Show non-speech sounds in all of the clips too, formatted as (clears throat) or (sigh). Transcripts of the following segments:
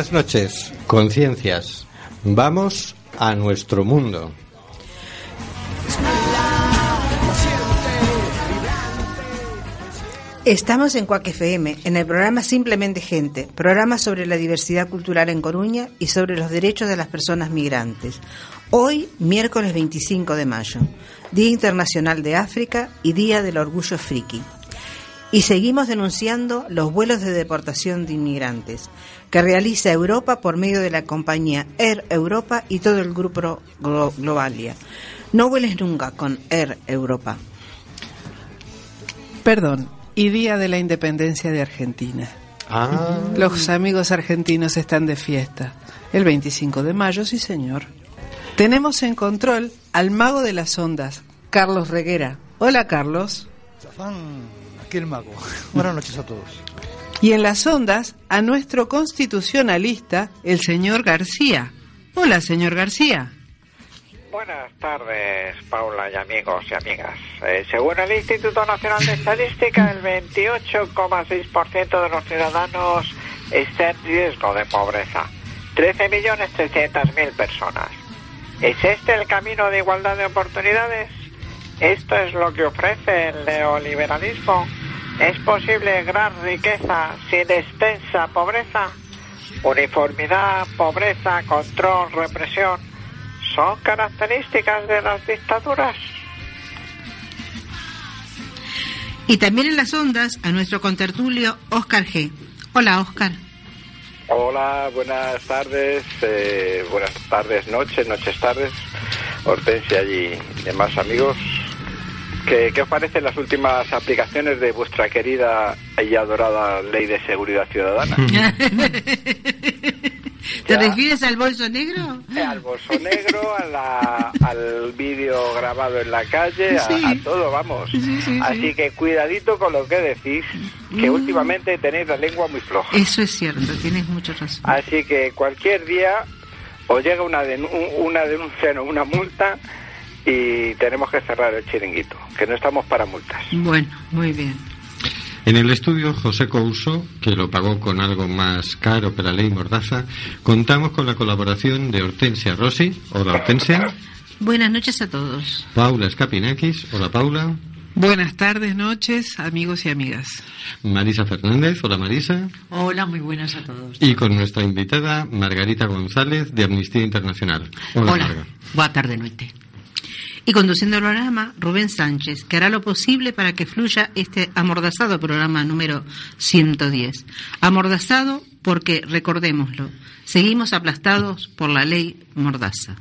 Buenas noches, conciencias. Vamos a nuestro mundo. Estamos en Cuac FM, en el programa Simplemente Gente, programa sobre la diversidad cultural en Coruña y sobre los derechos de las personas migrantes. Hoy, miércoles 25 de mayo, Día Internacional de África y Día del Orgullo Friki. Y seguimos denunciando los vuelos de deportación de inmigrantes que realiza Europa por medio de la compañía Air Europa y todo el grupo Globalia. No vueles nunca con Air Europa. Perdón, y Día de la Independencia de Argentina. Ah. Los amigos argentinos están de fiesta. El 25 de mayo, sí señor. Tenemos en control al mago de las ondas, Carlos Reguera. Hola Carlos. Zafán, aquí el mago. (laughs) Buenas noches a todos. Y en las ondas, a nuestro constitucionalista, el señor García. Hola, señor García. Buenas tardes, Paula y amigos y amigas. Eh, según el Instituto Nacional de Estadística, el 28,6% de los ciudadanos está en riesgo de pobreza. 13.300.000 personas. ¿Es este el camino de igualdad de oportunidades? ¿Esto es lo que ofrece el neoliberalismo? ¿Es posible gran riqueza sin extensa pobreza? Uniformidad, pobreza, control, represión son características de las dictaduras. Y también en las ondas a nuestro contertulio Oscar G. Hola Oscar. Hola, buenas tardes, eh, buenas tardes, noches, noches, tardes, Hortensia y demás amigos. ¿Qué, ¿Qué os parecen las últimas aplicaciones de vuestra querida y adorada Ley de Seguridad Ciudadana? (laughs) (laughs) ¿Te Ya. refieres al bolso negro? Eh, al bolso negro, a la- al vídeo grabado en la calle, a, Sí. a todo, vamos. Sí, sí, sí. Así que cuidadito con lo que decís, que Mm. últimamente tenéis la lengua muy floja. Eso es cierto, tienes mucha razón. Así que cualquier día os llega una, denu- una denuncia, no, una multa, y tenemos que cerrar el chiringuito, que no estamos para multas. Bueno, muy bien. En el estudio José Couso, que lo pagó con algo más caro que la ley Mordaza, contamos con la colaboración de Hortensia Rossi. Hola Hortensia. Buenas noches a todos. Paula Escapinakis. Hola Paula. Buenas tardes, noches, amigos y amigas. Marisa Fernández. Hola Marisa. Hola, muy buenas a todos. Y con nuestra invitada Margarita González de Amnistía Internacional. Hola, Hola, Marga. buena tarde, noite. Y conduciendo el programa, Rubén Sánchez, que hará lo posible para que fluya este amordazado programa número 110. Amordazado porque, recordémoslo, seguimos aplastados por la ley Mordaza.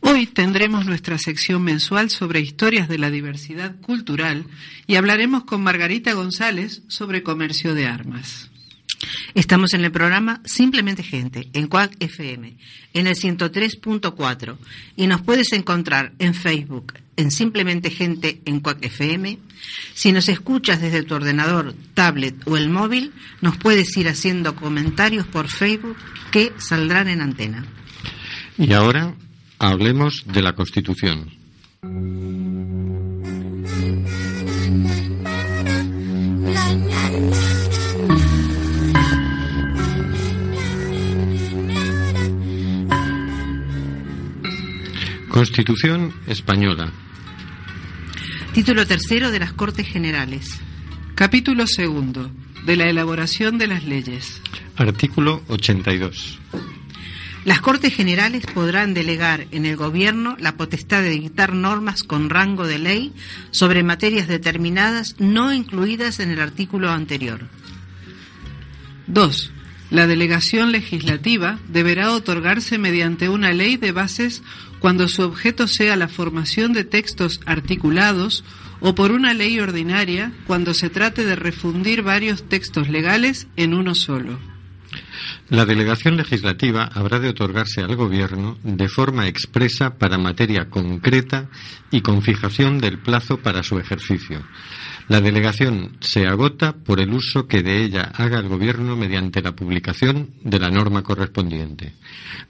Hoy tendremos nuestra sección mensual sobre historias de la diversidad cultural y hablaremos con Margarita González sobre comercio de armas. Estamos en el programa Simplemente Gente, en Cuac FM, en el 103.4, y nos puedes encontrar en Facebook, en Simplemente Gente en Cuac FM. Si nos escuchas desde tu ordenador, tablet o el móvil, nos puedes ir haciendo comentarios por Facebook que saldrán en antena. Y ahora hablemos de la Constitución. Constitución española. Título tercero de las Cortes Generales. Capítulo segundo. De la elaboración de las leyes. Artículo 82. Las Cortes Generales podrán delegar en el Gobierno la potestad de dictar normas con rango de ley sobre materias determinadas no incluidas en el artículo anterior. 2. La delegación legislativa deberá otorgarse mediante una ley de bases cuando su objeto sea la formación de textos articulados o por una ley ordinaria cuando se trate de refundir varios textos legales en uno solo. La delegación legislativa habrá de otorgarse al Gobierno de forma expresa para materia concreta y con fijación del plazo para su ejercicio. La delegación se agota por el uso que de ella haga el Gobierno mediante la publicación de la norma correspondiente.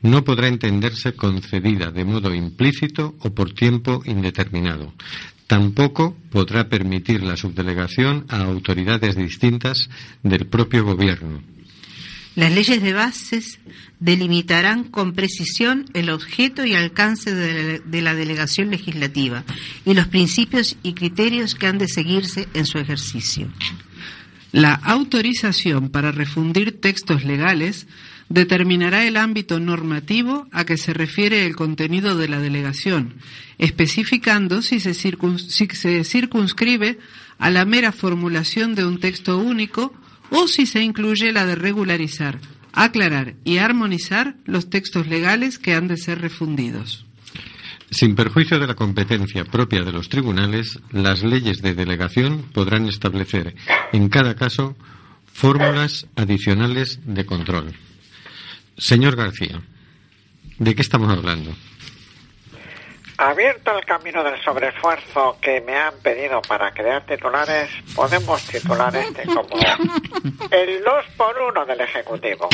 No podrá entenderse concedida de modo implícito o por tiempo indeterminado. Tampoco podrá permitir la subdelegación a autoridades distintas del propio Gobierno. Las leyes de bases delimitarán con precisión el objeto y alcance de la, de la delegación legislativa y los principios y criterios que han de seguirse en su ejercicio. La autorización para refundir textos legales determinará el ámbito normativo a que se refiere el contenido de la delegación, especificando si se circunscribe a la mera formulación de un texto único o si se incluye la de regularizar, aclarar y armonizar los textos legales que han de ser refundidos. Sin perjuicio de la competencia propia de los tribunales, las leyes de delegación podrán establecer, en cada caso, fórmulas adicionales de control. Señor García, ¿de qué estamos hablando? Abierto el camino del sobreesfuerzo que me han pedido para crear titulares, podemos titular este como el 2 por 1 del Ejecutivo.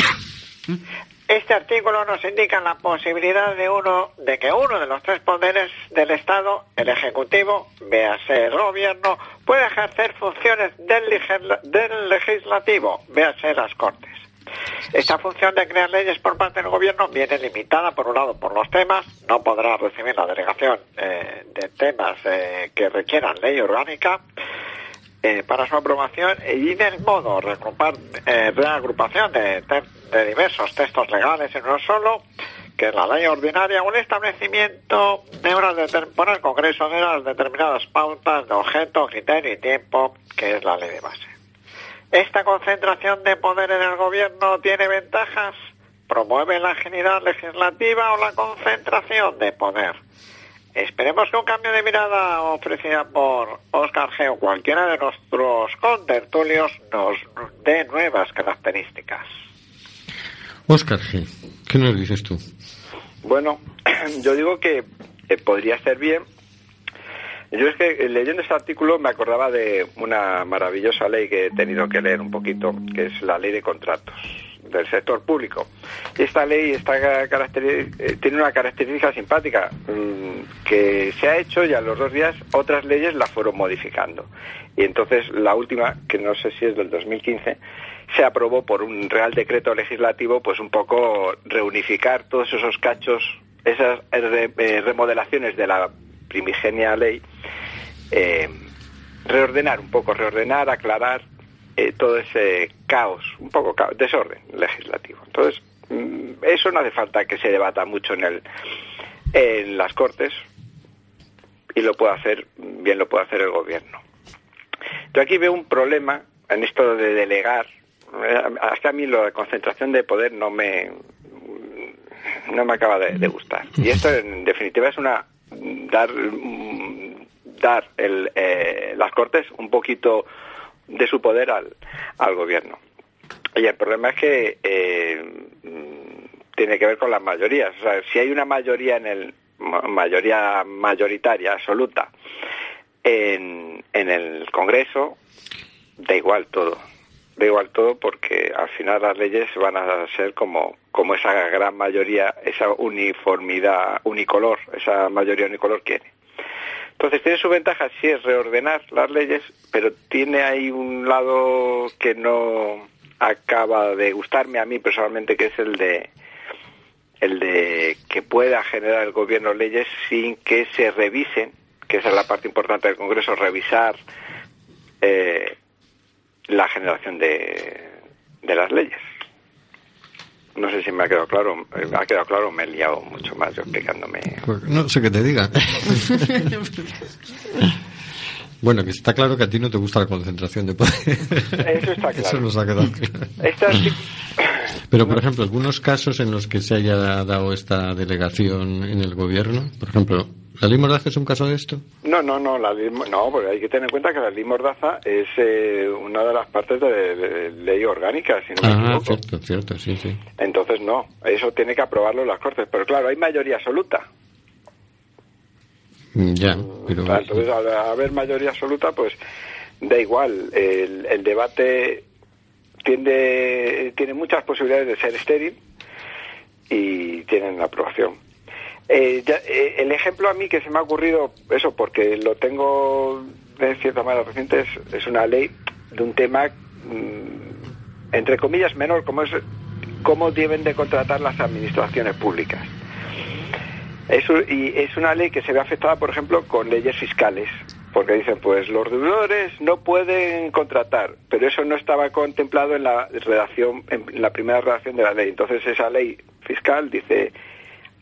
Este artículo nos indica la posibilidad de uno de que uno de los tres poderes del Estado, el Ejecutivo, véase el Gobierno, pueda ejercer funciones del, del Legislativo, véase las Cortes. Esta función de crear leyes por parte del gobierno viene limitada, por un lado, por los temas. No podrá recibir la delegación eh, de temas eh, que requieran ley orgánica eh, para su aprobación y del modo reagrupación de, de, diversos textos legales en uno solo, que es la ley ordinaria, un establecimiento de unas por el Congreso de unas determinadas pautas de objeto, criterio y tiempo, que es la ley de base. ¿Esta concentración de poder en el gobierno tiene ventajas? ¿Promueve la agilidad legislativa o la concentración de poder? Esperemos que un cambio de mirada ofrecida por Oscar G o cualquiera de nuestros contertulios nos dé nuevas características. Oscar G, ¿qué nos dices tú? Bueno, (clears throat) yo digo que podría ser bien yo es que eh, leyendo este artículo me acordaba de una maravillosa ley que he tenido que leer un poquito, que es la ley de contratos del sector público. Esta ley está eh, tiene una característica simpática, mm, que se ha hecho y a los dos días otras leyes la fueron modificando. Y entonces la última, que no sé si es del 2015, se aprobó por un real decreto legislativo, pues un poco reunificar todos esos cachos, esas eh, remodelaciones de la primigenia ley, eh, reordenar un poco, reordenar, aclarar eh, todo ese caos, un poco caos, desorden legislativo. Entonces, mm, eso no hace falta que se debata mucho en, el, en las Cortes y lo puede hacer, bien lo puede hacer el gobierno. Yo aquí veo un problema en esto de delegar. Es que a mí la concentración de poder no me no me acaba de gustar. Y esto, en definitiva, es una dar dar el, eh, las Cortes un poquito de su poder al, al gobierno. Y el problema es que eh, tiene que ver con las mayorías. O sea, si hay una mayoría en el mayoría mayoritaria absoluta en, en el Congreso, da igual todo. Da igual todo porque al final las leyes van a ser como como esa gran mayoría, esa uniformidad unicolor, esa mayoría unicolor quiere. Entonces tiene su ventaja, sí es reordenar las leyes, pero tiene ahí un lado que no acaba de gustarme a mí personalmente, que es el de el de que pueda generar el gobierno leyes sin que se revisen, que es la parte importante del Congreso, revisar eh, la generación de, de las leyes. No sé si me ha quedado claro. Eh, ha quedado claro, me he liado mucho más yo explicándome. Pues no sé qué te diga. (laughs) bueno, que está claro que a ti no te gusta la concentración de poder. Eso está (laughs) claro. Eso nos ha quedado claro. (laughs) Pero, por ejemplo, algunos casos en los que se haya dado esta delegación en el gobierno, por ejemplo, ¿La ley Mordaza es un caso de esto? No, no, no, la no, porque hay que tener en cuenta que la ley Mordaza es eh, una de las partes de, ley orgánica, si no me ah, cierto, cierto, sí, sí. Entonces no, eso tiene que aprobarlo las Cortes, pero claro, hay mayoría absoluta. Mm, ya, pero... entonces al haber mayoría absoluta, pues da igual, el, el debate tiende, tiene muchas posibilidades de ser estéril y tienen la aprobación. Eh, eh, el ejemplo a mí que se me ha ocurrido, eso porque lo tengo de cierta manera reciente, es, es una ley de un tema, mm, entre comillas, menor, como es cómo deben de contratar las administraciones públicas. Eso, y es una ley que se ve afectada, por ejemplo, con leyes fiscales, porque dicen, pues los deudores no pueden contratar, pero eso no estaba contemplado en la redacción, en la primera redacción de la ley. Entonces esa ley fiscal dice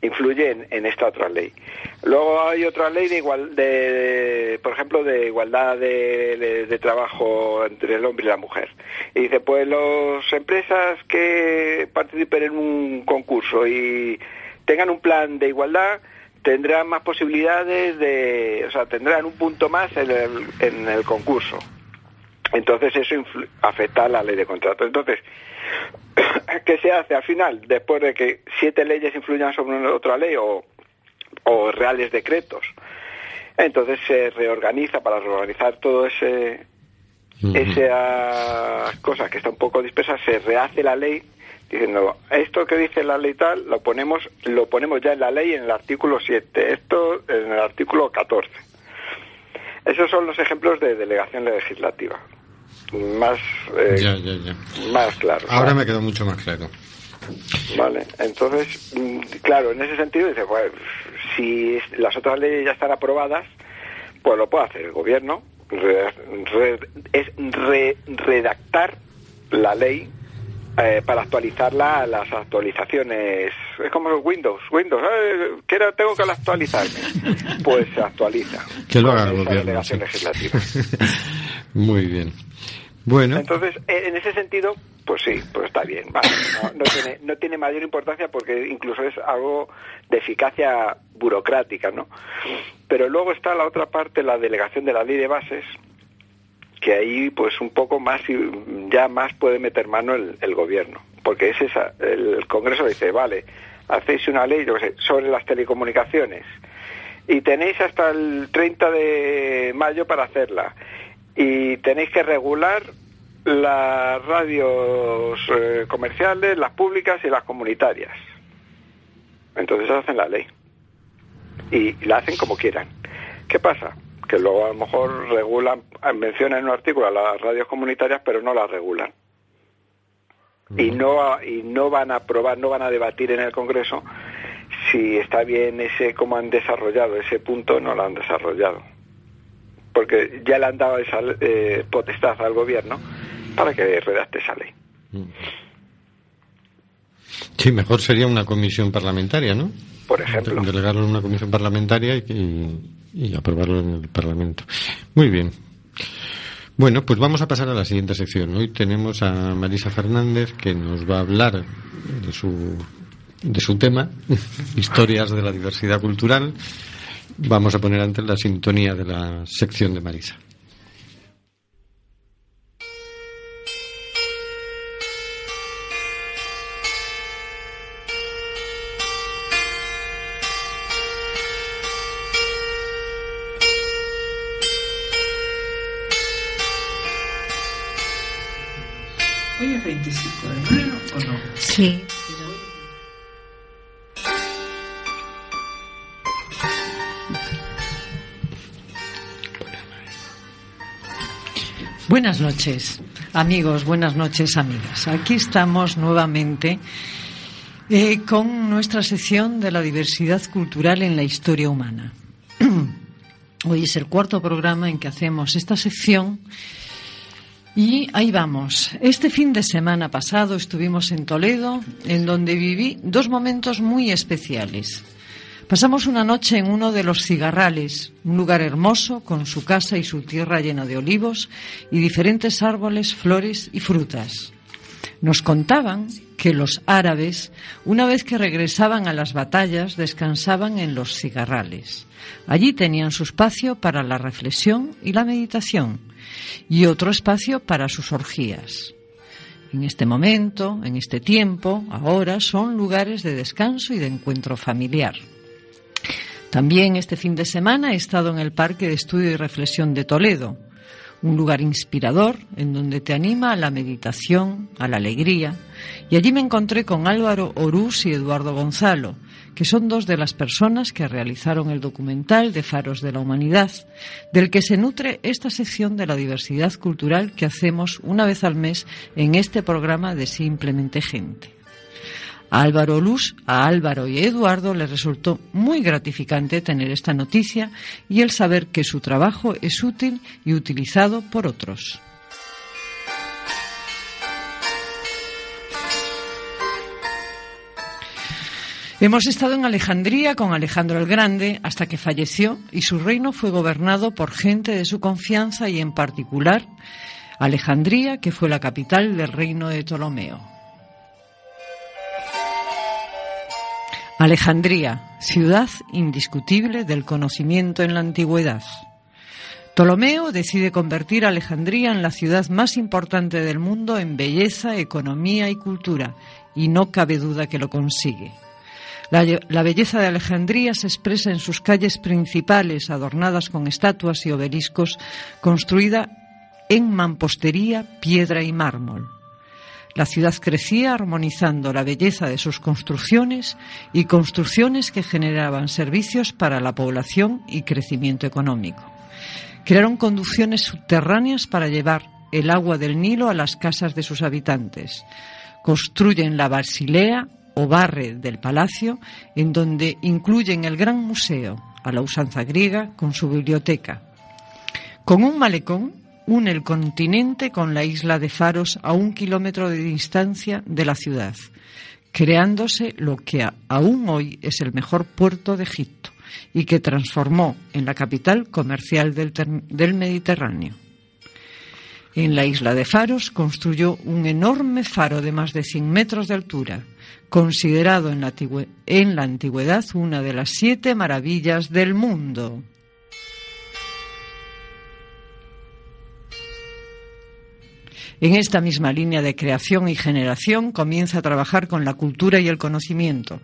influye en, esta otra ley. Luego hay otra ley de igual, de, por ejemplo, de igualdad de, de, trabajo entre el hombre y la mujer. Y dice, pues las empresas que participen en un concurso y tengan un plan de igualdad tendrán más posibilidades de, o sea, tendrán un punto más en el, en el concurso. Entonces eso afecta a la ley de contrato. Entonces, (clears throat) ¿qué se hace al final? Después de que siete leyes influyan sobre otra ley o, o reales decretos. Entonces se reorganiza para reorganizar todo ese esas cosas que está un poco dispersas, se rehace la ley diciendo esto que dice la ley tal lo ponemos lo ponemos ya en la ley en el artículo 7, esto en el artículo 14. Esos son los ejemplos de delegación legislativa más, eh, más claro. Ahora me quedó mucho más claro. Vale, entonces, mm, claro, en ese sentido dice, pues, si las otras leyes ya están aprobadas, pues lo puede hacer el gobierno. es redactar la ley eh, para actualizarla las actualizaciones. Es como Windows. Windows, eh, quiero, tengo que actualizarme. Pues se actualiza. Que lo haga el gobierno. (laughs) Muy bien. Bueno. Entonces, e, en ese sentido, pues sí, pues está bien. no, tiene, no tiene mayor importancia porque incluso es algo de eficacia burocrática, ¿no? Pero luego está la otra parte, la delegación de la ley de bases, que ahí pues un poco más ya más puede meter mano el, gobierno porque es esa el Congreso dice vale hacéis una ley sobre las telecomunicaciones y tenéis hasta el 30 de mayo para hacerla y tenéis que regular las radios eh, comerciales, las públicas y las comunitarias. Entonces hacen la ley. Y la hacen como quieran. ¿Qué pasa? Que luego a lo mejor regulan, mencionan en un artículo a las radios comunitarias, pero no las regulan. Y no, y no van a aprobar, no van a debatir en el Congreso si está bien ese, cómo han desarrollado ese punto, no lo han desarrollado porque ya le han dado esa eh, potestad al gobierno para que redacte esa ley. Sí, mejor sería una comisión parlamentaria, ¿no? Por ejemplo. Delegarlo en una comisión parlamentaria y, y aprobarlo en el Parlamento. Muy bien. Bueno, pues vamos a pasar a la siguiente sección. Hoy tenemos a Marisa Fernández que nos va a hablar de su, de su tema, (laughs) historias de la diversidad cultural. Vamos a poner antes la sintonía de la sección de Marisa. Buenas noches, amigos, buenas noches, amigas. Aquí estamos nuevamente eh, con nuestra sección de la diversidad cultural en la historia humana. (clears throat) Hoy es el cuarto programa en que hacemos esta sección y ahí vamos. Este fin de semana pasado estuvimos en Toledo, en donde viví dos momentos muy especiales. Pasamos una noche en uno de los cigarrales, un lugar hermoso con su casa y su tierra llena de olivos y diferentes árboles, flores y frutas. Nos contaban que los árabes, una vez que regresaban a las batallas, descansaban en los cigarrales. Allí tenían su espacio para la reflexión y la meditación y otro espacio para sus orgías. En este momento, en este tiempo, ahora son lugares de descanso y de encuentro familiar. También este fin de semana he estado en el Parque de Estudio y Reflexión de Toledo, un lugar inspirador en donde te anima a la meditación, a la alegría, y allí me encontré con Álvaro Orús y Eduardo Gonzalo, que son dos de las personas que realizaron el documental de Faros de la Humanidad, del que se nutre esta sección de la diversidad cultural que hacemos una vez al mes en este programa de Simplemente Gente. A Álvaro Luz, a Álvaro y a Eduardo les resultó muy gratificante tener esta noticia y el saber que su trabajo es útil y utilizado por otros. Hemos estado en Alejandría con Alejandro el Grande hasta que falleció y su reino fue gobernado por gente de su confianza y en particular Alejandría, que fue la capital del reino de Ptolomeo. Alejandría, ciudad indiscutible del conocimiento en la antigüedad. Ptolomeo decide convertir a Alejandría en la ciudad más importante del mundo en belleza, economía y cultura, y no cabe duda que lo consigue. La, belleza de Alejandría se expresa en sus calles principales, adornadas con estatuas y obeliscos, construida en mampostería, piedra y mármol. La ciudad crecía armonizando la belleza de sus construcciones y construcciones que generaban servicios para la población y crecimiento económico. Crearon conducciones subterráneas para llevar el agua del Nilo a las casas de sus habitantes. Construyen la Basilea o barre del palacio, en donde incluyen el gran museo, a la usanza griega, con su biblioteca. Con un malecón une el continente con la isla de Faros a un kilómetro de distancia de la ciudad, creándose lo que aún hoy es el mejor puerto de Egipto y que transformó en la capital comercial del, del Mediterráneo. En la isla de Faros construyó un enorme faro de más de 100 metros de altura, considerado en la, antigüedad una de las siete maravillas del mundo. En esta misma línea de creación y generación comienza a trabajar con la cultura y el conocimiento.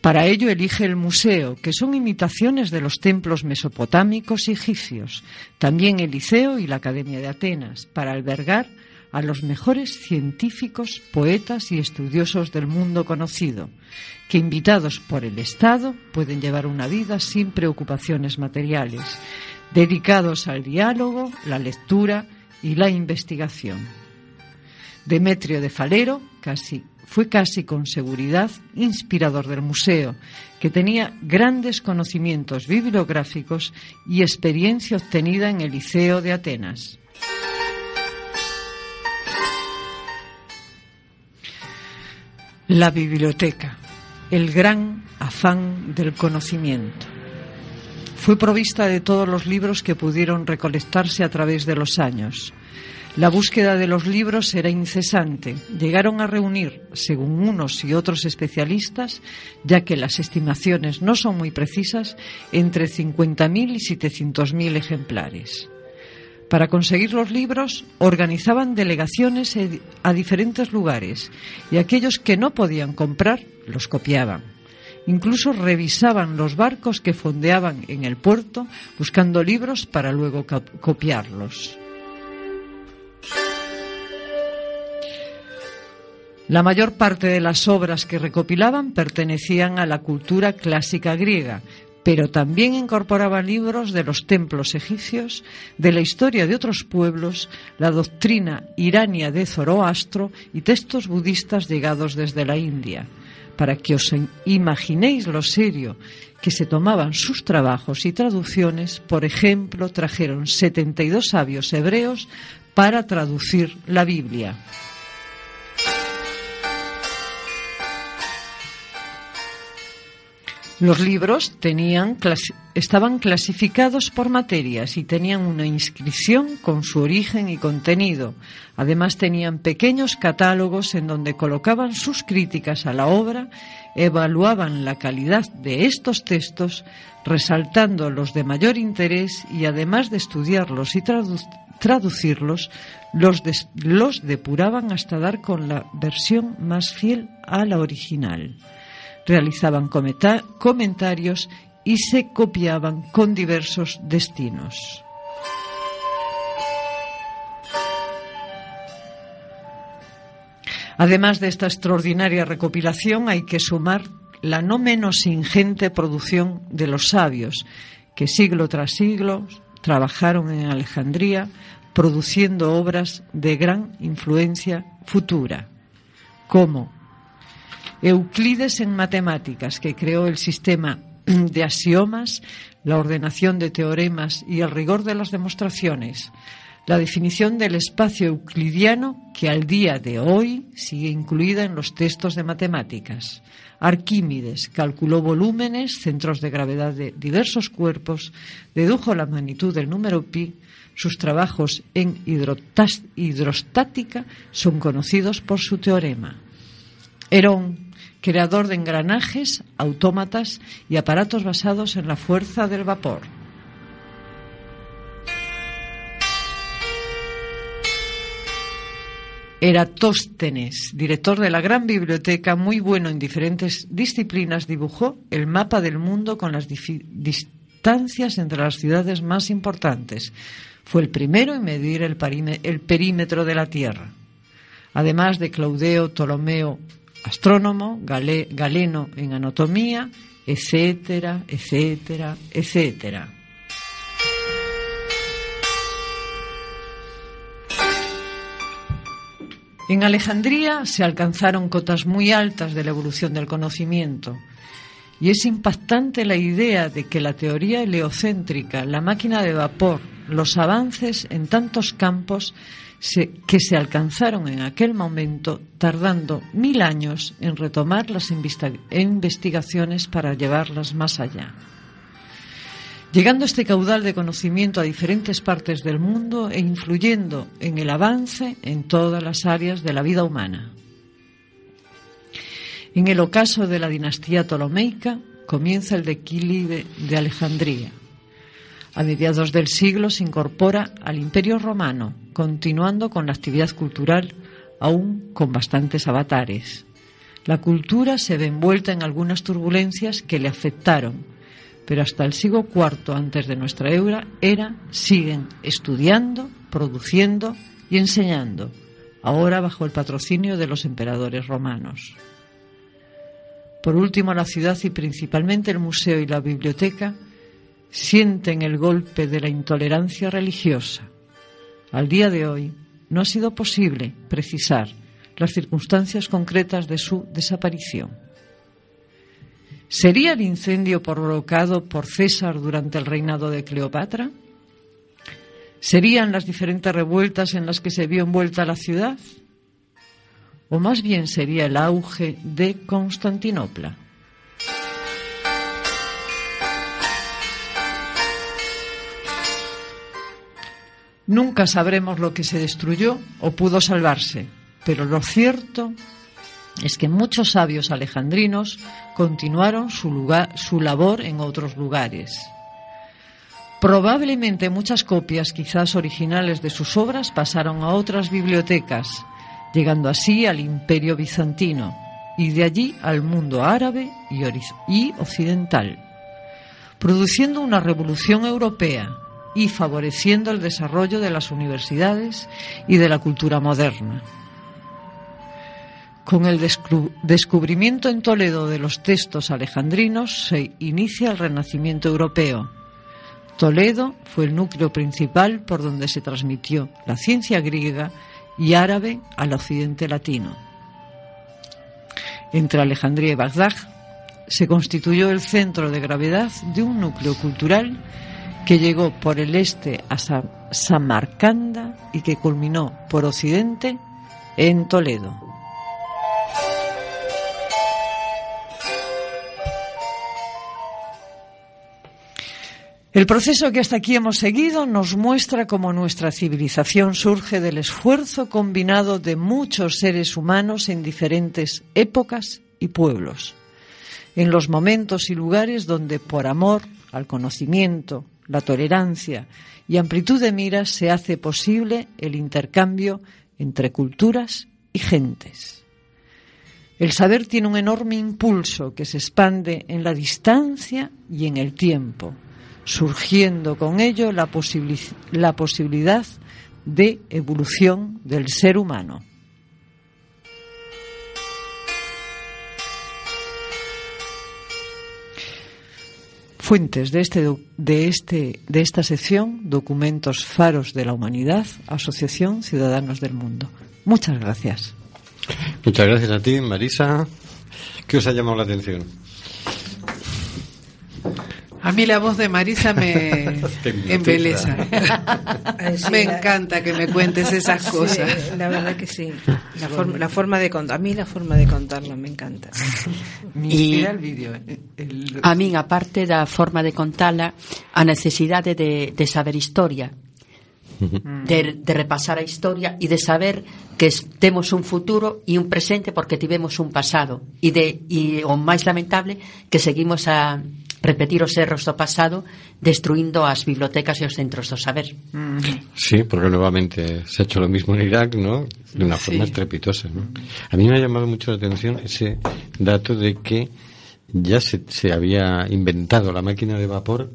Para ello elige el museo, que son imitaciones de los templos mesopotámicos y egipcios, también el Liceo y la Academia de Atenas, para albergar a los mejores científicos, poetas y estudiosos del mundo conocido, que invitados por el Estado pueden llevar una vida sin preocupaciones materiales, dedicados al diálogo, la lectura y la investigación. Demetrio de Falero casi, fue casi con seguridad inspirador del museo, que tenía grandes conocimientos bibliográficos y experiencia obtenida en el Liceo de Atenas. La biblioteca, el gran afán del conocimiento. Fue provista de todos los libros que pudieron recolectarse a través de los años. La búsqueda de los libros era incesante. Llegaron a reunir, según unos y otros especialistas, ya que las estimaciones no son muy precisas, entre 50.000 y 700.000 ejemplares. Para conseguir los libros organizaban delegaciones a diferentes lugares y aquellos que no podían comprar los copiaban. Incluso revisaban los barcos que fondeaban en el puerto buscando libros para luego copiarlos. La mayor parte de las obras que recopilaban pertenecían a la cultura clásica griega, pero también incorporaba libros de los templos egipcios, de la historia de otros pueblos, la doctrina irania de Zoroastro y textos budistas llegados desde la India, para que os imaginéis lo serio que se tomaban sus trabajos y traducciones, por ejemplo, trajeron 72 sabios hebreos para traducir la Biblia. Los libros tenían, estaban clasificados por materias y tenían una inscripción con su origen y contenido. Además tenían pequeños catálogos en donde colocaban sus críticas a la obra, evaluaban la calidad de estos textos, resaltando los de mayor interés y además de estudiarlos y traducirlos, los, los depuraban hasta dar con la versión más fiel a la original realizaban comentarios y se copiaban con diversos destinos. Además de esta extraordinaria recopilación, hay que sumar la no menos ingente producción de los sabios, que siglo tras siglo trabajaron en Alejandría produciendo obras de gran influencia futura, como Euclides en matemáticas, que creó el sistema (clears throat) de axiomas, la ordenación de teoremas y el rigor de las demostraciones, la definición del espacio euclidiano que al día de hoy sigue incluida en los textos de matemáticas. Arquímedes calculó volúmenes, centros de gravedad de diversos cuerpos, dedujo la magnitud del número pi, sus trabajos en hidrostática son conocidos por su teorema. Herón, creador de engranajes, autómatas y aparatos basados en la fuerza del vapor. Eratóstenes, director de la gran biblioteca, muy bueno en diferentes disciplinas, dibujó el mapa del mundo con las distancias entre las ciudades más importantes. Fue el primero en medir el, el perímetro de la Tierra. Además de Claudeo Ptolomeo, astrónomo, Galeno en anatomía, etcétera, etcétera, etcétera. En Alejandría se alcanzaron cotas muy altas de la evolución del conocimiento y es impactante la idea de que la teoría heliocéntrica, la máquina de vapor, los avances en tantos campos que se alcanzaron en aquel momento, tardando mil años en retomar las investigaciones para llevarlas más allá. Llegando este caudal de conocimiento a diferentes partes del mundo e influyendo en el avance en todas las áreas de la vida humana. En el ocaso de la dinastía ptolomeica comienza el declive de Alejandría. A mediados del siglo se incorpora al Imperio Romano, continuando con la actividad cultural aún con bastantes avatares. La cultura se ve envuelta en algunas turbulencias que le afectaron, pero hasta el siglo IV antes de nuestra era siguen estudiando, produciendo y enseñando, ahora bajo el patrocinio de los emperadores romanos. Por último, la ciudad y principalmente el museo y la biblioteca sienten el golpe de la intolerancia religiosa. Al día de hoy no ha sido posible precisar las circunstancias concretas de su desaparición. ¿Sería el incendio provocado por César durante el reinado de Cleopatra? ¿Serían las diferentes revueltas en las que se vio envuelta la ciudad? ¿O más bien sería el auge de Constantinopla? Nunca sabremos lo que se destruyó o pudo salvarse, pero lo cierto es que muchos sabios alejandrinos continuaron su, lugar, su labor en otros lugares. Probablemente muchas copias, quizás originales de sus obras, pasaron a otras bibliotecas, llegando así al imperio bizantino y de allí al mundo árabe y, occidental, produciendo una revolución europea y favoreciendo el desarrollo de las universidades y de la cultura moderna. Con el descubrimiento en Toledo de los textos alejandrinos se inicia el Renacimiento europeo. Toledo fue el núcleo principal por donde se transmitió la ciencia griega y árabe al occidente latino. Entre Alejandría y Bagdad se constituyó el centro de gravedad de un núcleo cultural que llegó por el este a Samarcanda y que culminó por occidente en Toledo. El proceso que hasta aquí hemos seguido nos muestra cómo nuestra civilización surge del esfuerzo combinado de muchos seres humanos en diferentes épocas y pueblos, en los momentos y lugares donde por amor al conocimiento, la tolerancia y amplitud de miras se hace posible el intercambio entre culturas y gentes. El saber tiene un enorme impulso que se expande en la distancia y en el tiempo surgiendo con ello la, posibilidad de evolución del ser humano. Fuentes de, este, de, este, de esta sección, documentos Faros de la Humanidad, Asociación Ciudadanos del Mundo. Muchas gracias. Muchas gracias a ti, Marisa. ¿Qué os ha llamado la atención? mí la voz de Marisa me (laughs) embeleza. me encanta que me cuentes esas cosas. Sí, la verdad que sí. La, forma, la forma de a mí la forma de contarlo me encanta. Me inspira el vídeo. Eh, el... A min, aparte da forma de contala, a necesidade de, de saber historia. De, de repasar a historia e de saber que temos un futuro e un presente porque tivemos un pasado e de e o máis lamentable que seguimos a repetir os erros do pasado destruindo as bibliotecas e os centros do saber. Sí, porque nuevamente se ha hecho lo mismo en Irak, ¿no? De una forma Sí. estrepitosa, ¿no? A mí me ha llamado mucho la atención ese dato de que ya se, se había inventado la máquina de vapor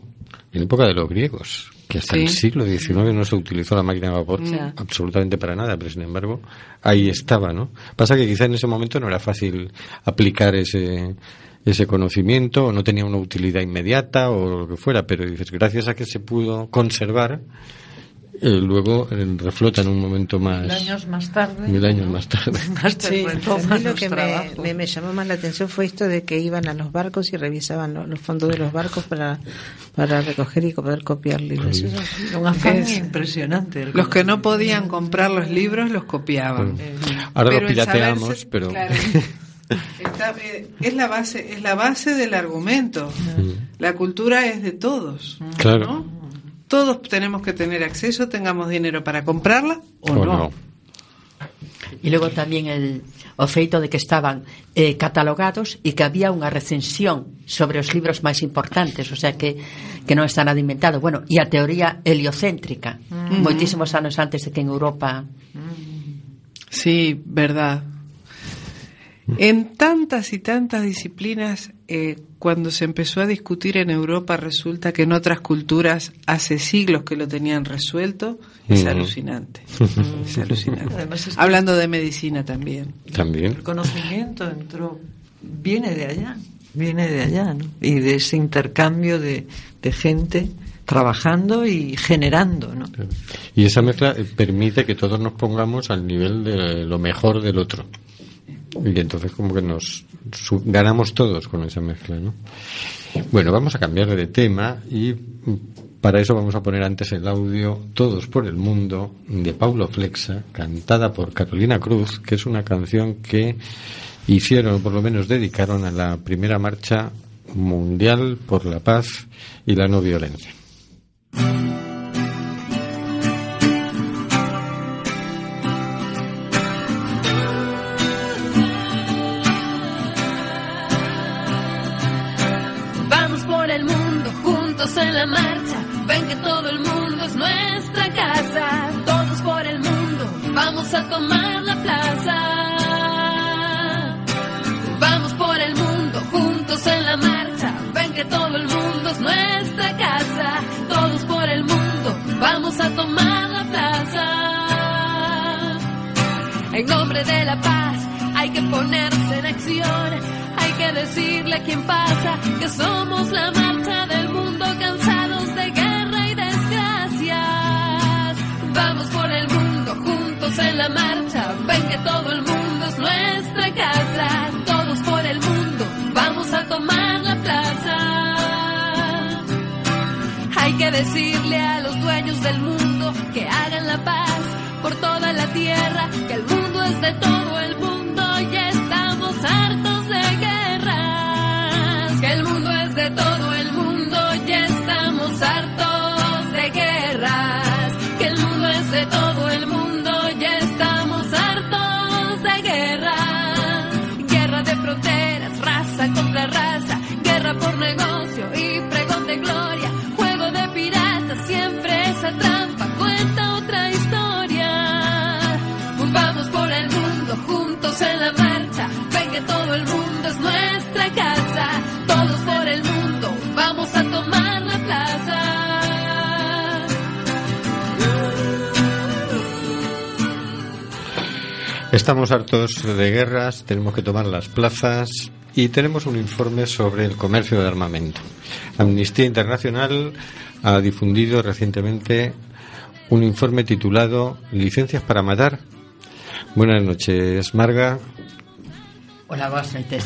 en época de los griegos, que hasta Sí. el siglo XIX no se utilizó la máquina de vapor absolutamente para nada, pero sin embargo ahí estaba, ¿no? Pasa que quizá en ese momento no era fácil aplicar ese ese conocimiento o no tenía una utilidad inmediata o lo que fuera, pero dices, gracias a que se pudo conservar, eh, luego eh, reflota en un momento más Mil años más tarde. mil años más tarde. (laughs) Más Sí, a mí lo los que me, trabajos. me- me llamó más la atención fue esto de que iban a los barcos y revisaban lo- los, fondos de los barcos para, para recoger y poder copiar libros. Eso es- Un afán Es- impresionante. Los que no podían comprar los libros los copiaban. Ahora Pero lo el pirateamos, saberse- pero claro, (laughs) está- eh, es la base, es la base del argumento. La cultura es de todos. claro. ¿no? Todos tenemos que tener acceso, tengamos dinero para comprarla o, O no. no. E logo tamén el, o feito de que estaban eh, catalogados e que había unha recensión sobre os libros máis importantes, o sea que, que non está nada inventado. Bueno, e a teoría heliocéntrica, moitísimos anos antes de que en Europa... Sí, verdad. En tantas y tantas disciplinas, eh, cuando se empezó a discutir en Europa, resulta que en otras culturas hace siglos que lo tenían resuelto. Es alucinante. (laughs) Es alucinante. Además es que- Hablando de medicina también. También. El conocimiento entró, viene de allá, viene de allá, ¿no? Y de ese intercambio de, de gente trabajando y generando, ¿no? Y esa mezcla eh, permite que todos nos pongamos al nivel de lo mejor del otro. Y entonces como que nos ganamos todos con esa mezcla, ¿no? Bueno, vamos a cambiar de tema y para eso vamos a poner antes el audio Todos por el Mundo de Paulo Flexa, cantada por Carolina Cruz, que es una canción que hicieron, o por lo menos dedicaron a la primera marcha mundial por la paz y la no violencia. Vamos a tomar la plaza. En nombre de la paz hay que ponerse en acción. Hay que decirle a quien pasa que somos la marcha Estamos hartos de guerras, tenemos que tomar las plazas y tenemos un informe sobre el comercio de armamento. Amnistía Internacional ha difundido recientemente un informe titulado Licencias para matar. Buenas noches, Marga. Hola, boas noites.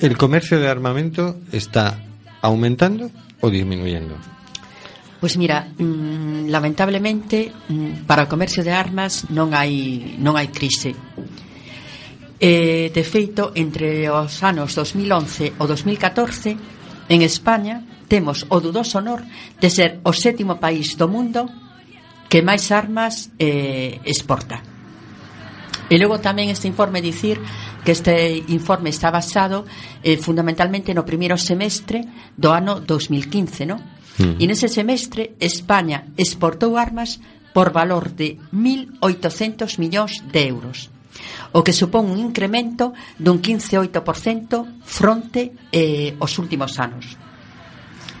¿El comercio de armamento está aumentando o disminuyendo? Pois mira, mm, lamentablemente mm, para o comercio de armas non hai non hai crise. Eh, de feito, entre os anos 2011 o 2014, en España temos o dudoso honor de ser o sétimo país do mundo que máis armas eh, exporta. E logo tamén este informe dicir que este informe está basado eh, fundamentalmente no primeiro semestre do ano 2015, non? Uh -huh. E nese semestre, España exportou armas por valor de 1.800 millóns de euros, o que supón un incremento dun 15,8% fronte eh, os últimos anos.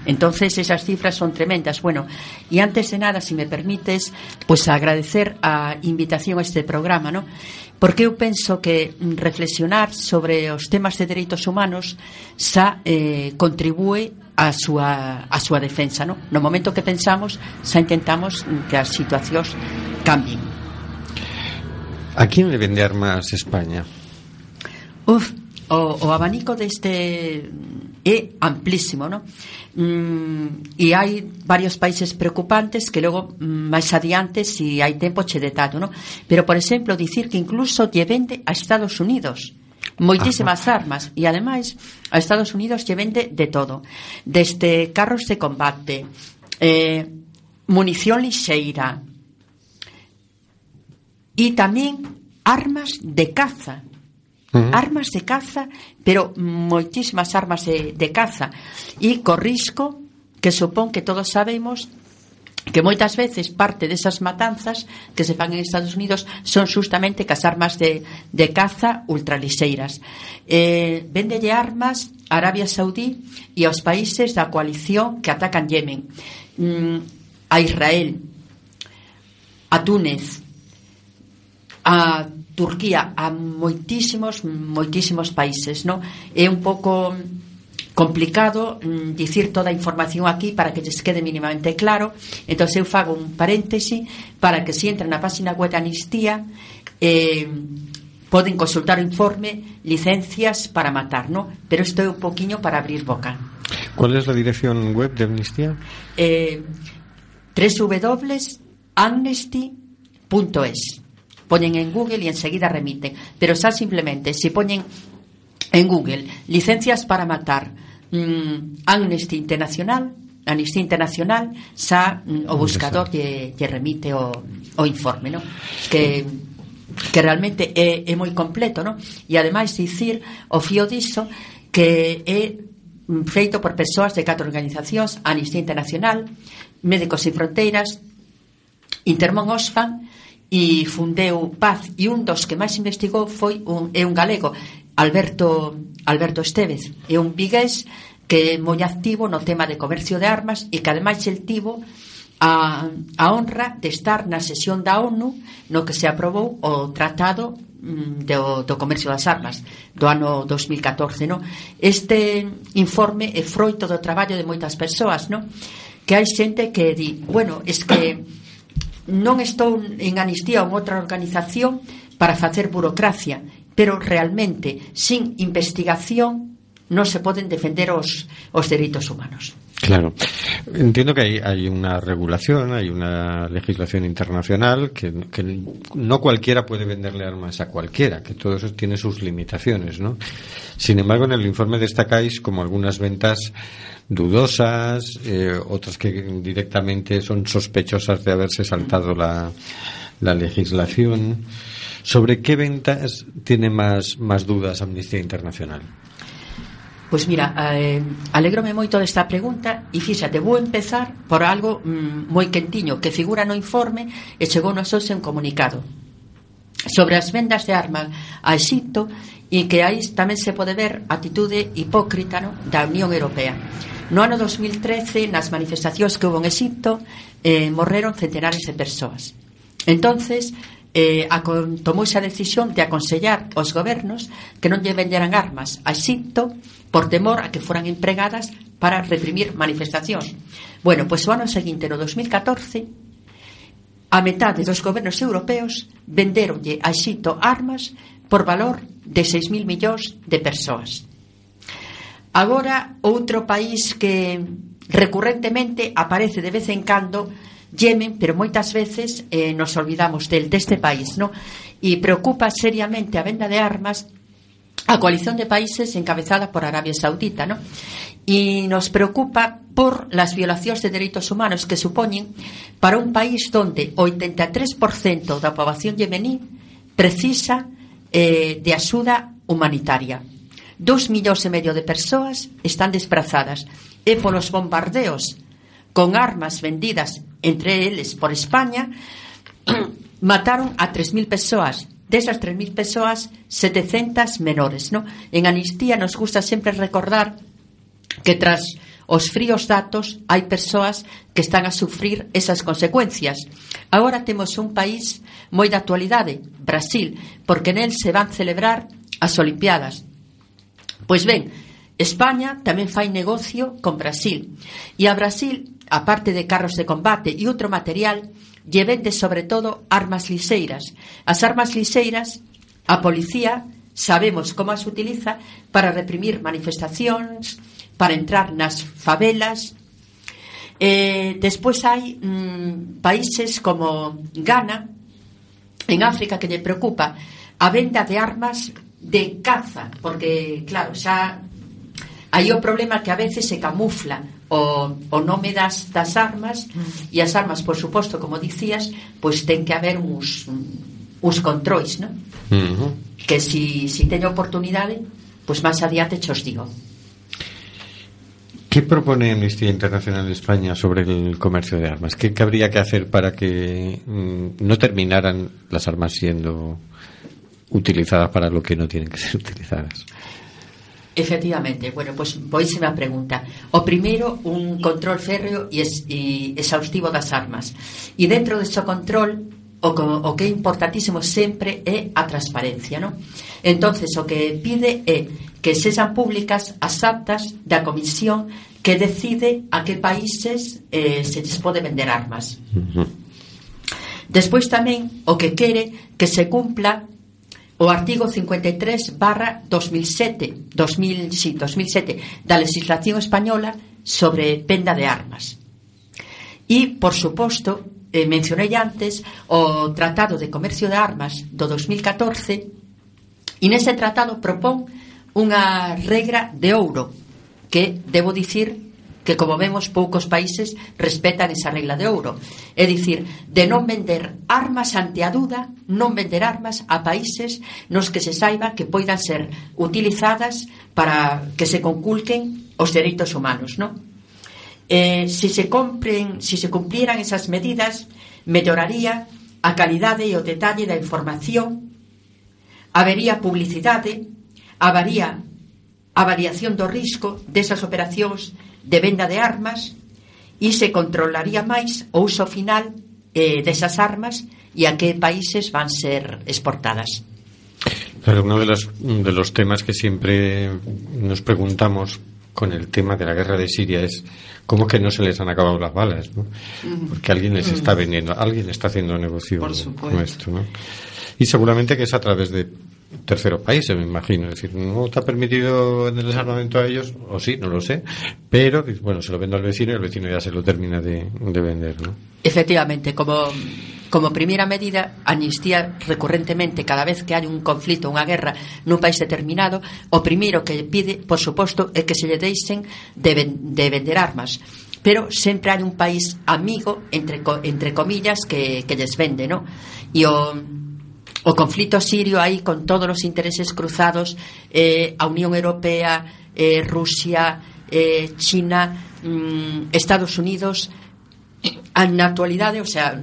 Entonces esas cifras son tremendas. Bueno, y antes de nada, si me permites, pues agradecer a invitación a este programa, ¿no? Porque eu penso que reflexionar sobre os temas de dereitos humanos xa eh, contribúe a súa, a súa defensa no? no momento que pensamos xa intentamos que as situacións cambien A quién le vende armas España? Uf, o, o abanico deste é amplísimo, non? Mm, e hai varios países preocupantes que logo mm, máis adiante, se si hai tempo, che detallo, non? Pero, por exemplo, dicir que incluso lle vende a Estados Unidos moitísimas armas e ademais a Estados Unidos lle vende de todo, desde carros de combate, eh, munición lixeira e tamén armas de caza. Uh -huh. Armas de caza, pero moitísimas armas de, de caza e co risco que supón que todos sabemos que moitas veces parte desas matanzas que se fan en Estados Unidos son justamente cas armas de, de caza ultraliseiras. Eh, vendelle armas a Arabia Saudí e aos países da coalición que atacan Yemen, mm, a Israel, a Túnez, a Turquía, a moitísimos, moitísimos países. Non? É un pouco complicado mm, dicir toda a información aquí para que lles quede mínimamente claro entón eu fago un paréntesi para que se entren na página web da Amnistía eh, poden consultar o informe licencias para matar, ¿no? pero isto é un poquinho para abrir boca ¿Cuál es la dirección web de Amnistía? eh, www.amnesty.es poñen en Google y enseguida remiten pero xa simplemente si poñen en Google licencias para matar mm, Amnesty Internacional Amnistía Internacional xa mm, o buscador lle, lle remite o, o informe no? que que realmente é, é moi completo no? e ademais dicir o fío diso que é mm, feito por persoas de catro organizacións Amnistía Internacional Médicos Sin Fronteiras Intermón Oxfam e fundeu Paz e un dos que máis investigou foi un, é un galego Alberto Alberto Estevez é un vigués que é moi activo no tema de comercio de armas e que ademais el tivo a, a honra de estar na sesión da ONU no que se aprobou o tratado mm, do, do comercio das armas do ano 2014 no? este informe é froito do traballo de moitas persoas no? que hai xente que di bueno, es que non estou en Amnistía ou outra organización para facer burocracia pero realmente sin investigación non se poden defender os, os dereitos humanos. Claro. Entiendo que hay, hay una regulación, hay una legislación internacional que, que no cualquiera puede venderle armas a cualquiera, que todo eso tiene sus limitaciones, ¿no? Sin embargo, en el informe destacáis como algunas ventas dudosas, eh, otras que directamente son sospechosas de haberse saltado la, la legislación. ¿Sobre qué ventas tiene más, más dudas Amnistía Internacional? Pois mira, eh, alegrome moito desta pregunta e fíxate, vou empezar por algo mm, moi quentiño que figura no informe e chegou nos hoxe un comunicado sobre as vendas de armas a Egipto e que aí tamén se pode ver atitude hipócrita no, da Unión Europea. No ano 2013, nas manifestacións que houve en Egipto, eh, morreron centenares de persoas. Entonces, eh, a, tomou esa decisión de aconsellar aos gobernos que non lle venderan armas a Xinto por temor a que foran empregadas para reprimir manifestacións. Bueno, pois o ano seguinte, no 2014, a metade dos gobernos europeos venderonlle a Xinto armas por valor de 6.000 millóns de persoas. Agora, outro país que recurrentemente aparece de vez en cando Yemen, pero moitas veces eh, nos olvidamos del deste país, non? E preocupa seriamente a venda de armas a coalición de países encabezada por Arabia Saudita, ¿no? Y nos preocupa por las violacións de dereitos humanos que supoñen para un país donde o 83% da poboación yemení precisa eh, de axuda humanitaria. Dos millóns e medio de persoas están desplazadas e polos bombardeos con armas vendidas entre eles por España (clears throat) mataron a 3.000 persoas desas 3.000 persoas 700 menores no? en Anistía nos gusta sempre recordar que tras os fríos datos hai persoas que están a sufrir esas consecuencias. Agora temos un país moi de actualidade, Brasil, porque nel se van celebrar as Olimpiadas. Pois ben, España tamén fai negocio con Brasil. E a Brasil aparte de carros de combate e outro material, lle vende sobre todo armas liseiras. As armas liseiras, a policía sabemos como as utiliza para reprimir manifestacións, para entrar nas favelas. Eh, despois hai mm, países como Ghana, en África, que lle preocupa a venda de armas de caza, porque, claro, xa hai o problema que a veces se camufla o, o nome das, das armas e as armas, por suposto, como dicías, pois ten que haber uns, uns controis, non? Uh -huh. Que si, si teño oportunidade, pois máis adiante xos digo. ¿Qué propone Amnistía Internacional de España sobre el comercio de armas? ¿Qué, qué habría que hacer para que mm, no terminaran las armas siendo utilizadas para lo que no tienen que ser (laughs) utilizadas? Efectivamente, bueno, pois pues, pois a pregunta. O primeiro, un control férreo e, es, e exhaustivo das armas. E dentro deste control, o, o que é importantísimo sempre é a transparencia, non? Entonces, o que pide é que sexan públicas as actas da comisión que decide a que países eh, se lles pode vender armas. Uh -huh. Despois tamén o que quere que se cumpla o artigo 53 barra 2007, 2000, sí, 2007 da legislación española sobre penda de armas. E, por suposto, eh, mencionei antes o Tratado de Comercio de Armas do 2014 e nese tratado propón unha regra de ouro que, debo dicir, que como vemos poucos países respetan esa regla de ouro. É dicir, de non vender armas ante a duda, non vender armas a países nos que se saiba que poidan ser utilizadas para que se conculquen os dereitos humanos, non? Eh, se se compren, se se cumplieran esas medidas, melloraría a calidade e o detalle da información, habería publicidade, habería a variación do risco desas operacións de venda de armas e se controlaría máis o uso final eh, desas armas e a que países van ser exportadas. Claro, uno de los, de los temas que siempre nos preguntamos con el tema de la guerra de Siria es cómo que no se les han acabado las balas, ¿no? Porque alguien les está vendiendo, alguien está haciendo negocio con esto, ¿no? Y seguramente que es a través de terceros países, me imagino. Es decir, no está permitido el desarmamento a ellos, o sí, no lo sé, pero bueno, se lo vendo al vecino y el vecino ya se lo termina de, de vender. ¿no? Efectivamente, como, como primeira medida, amnistía recurrentemente cada vez que hai un conflito, unha guerra nun país determinado, o primeiro que pide, por suposto, é que se lle deixen de, ven, de vender armas pero sempre hai un país amigo entre, entre comillas que, que les vende, ¿no? E o O conflito sirio aí con todos os intereses cruzados eh, a Unión Europea, eh, Rusia, eh, China, mm, Estados Unidos a na actualidade, o sea,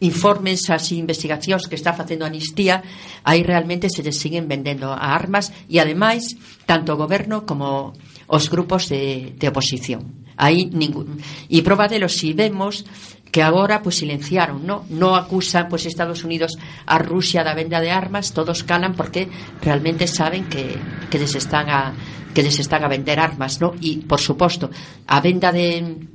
informes, as investigacións que está facendo a Amnistía, aí realmente se les siguen vendendo a armas e ademais tanto o goberno como os grupos de, de oposición. Aí ningún. E prova delo si vemos que agora pues, silenciaron, ¿no? No acusan pues Estados Unidos a Rusia da venda de armas, todos calan porque realmente saben que, que les están a que les están a vender armas, ¿no? Y por suposto, a venda de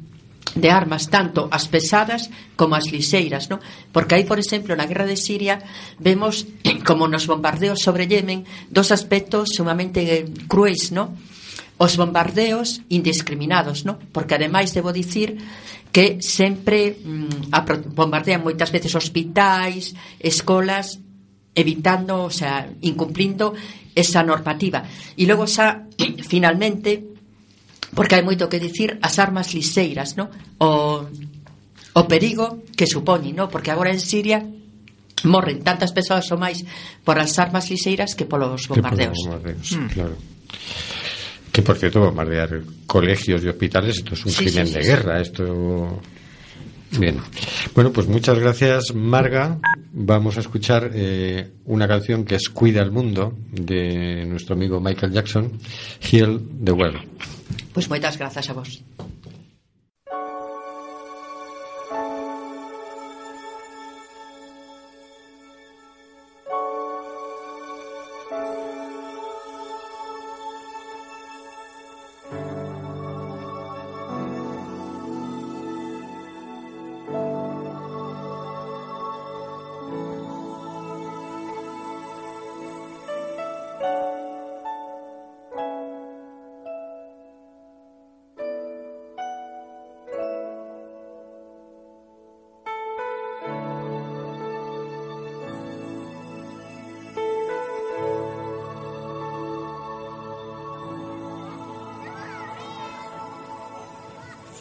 de armas tanto as pesadas como as liseiras, ¿no? Porque aí, por exemplo, na guerra de Siria vemos (clears throat) como nos bombardeos sobre Yemen dos aspectos sumamente eh, cruéis, ¿no? os bombardeos indiscriminados, no? porque ademais debo dicir que sempre mm, apro, bombardean moitas veces hospitais, escolas, evitando, o sea, incumplindo esa normativa. E logo xa, (clears throat) finalmente, porque hai moito que dicir, as armas liseiras, no? o, o perigo que supoñen, no? porque agora en Siria morren tantas persoas ou máis por as armas liseiras que polos bombardeos. Que polos bombardeos mm. claro. Que por cierto, bombardear colegios y hospitales, esto es un Sí, crimen sí, sí, de guerra. Esto. Bien. Bueno, pues muchas gracias, Marga. Vamos a escuchar eh, una canción que es Cuida el Mundo, de nuestro amigo Michael Jackson, Heal the World. Pois moitas grazas a vos.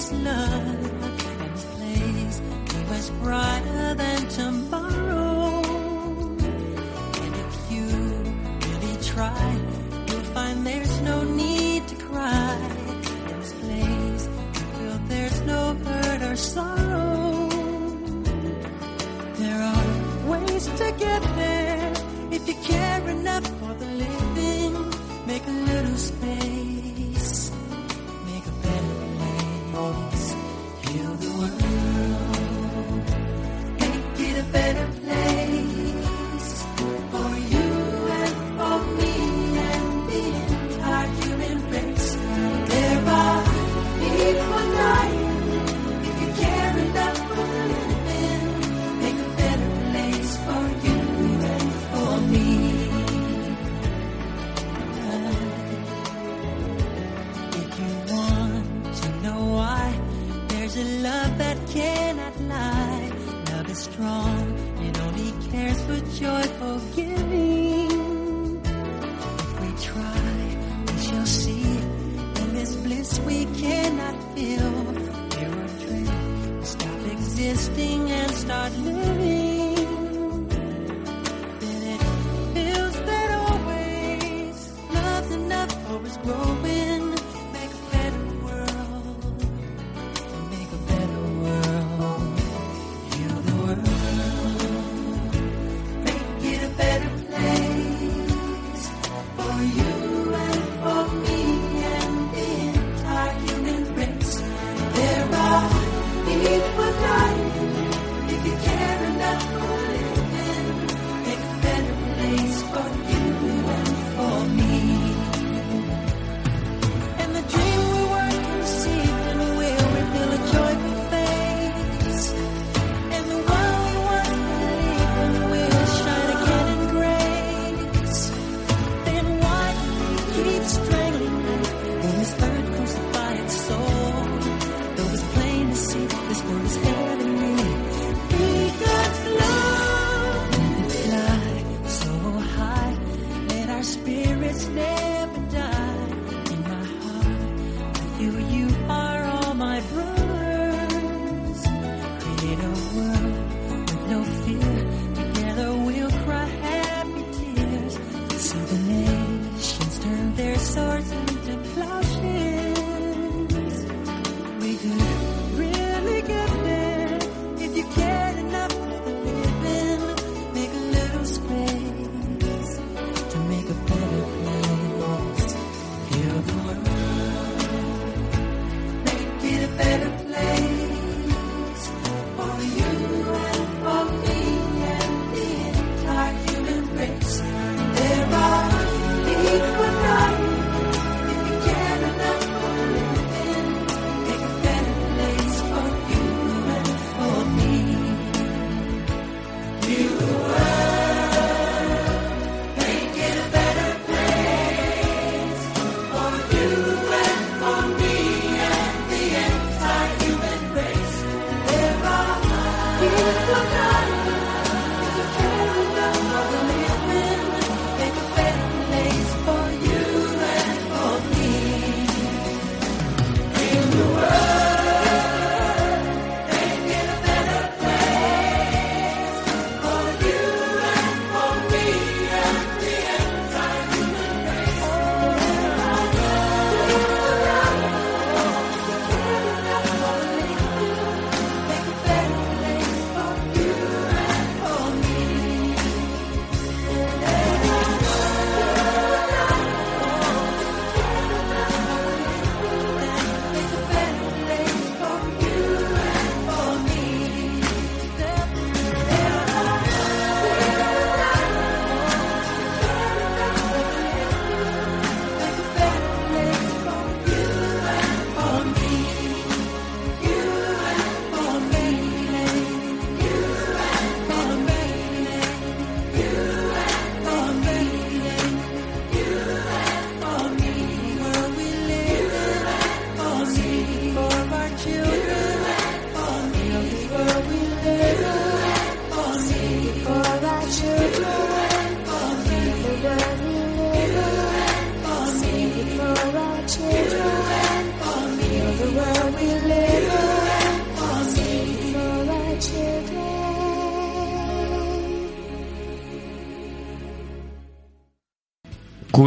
it is love. And this place be much brighter than tomorrow. And if you really try, you'll find there's no need to cry. In this place, you feel there's no hurt or sorrow. There are ways to get there if you care enough for the living. Make a little space,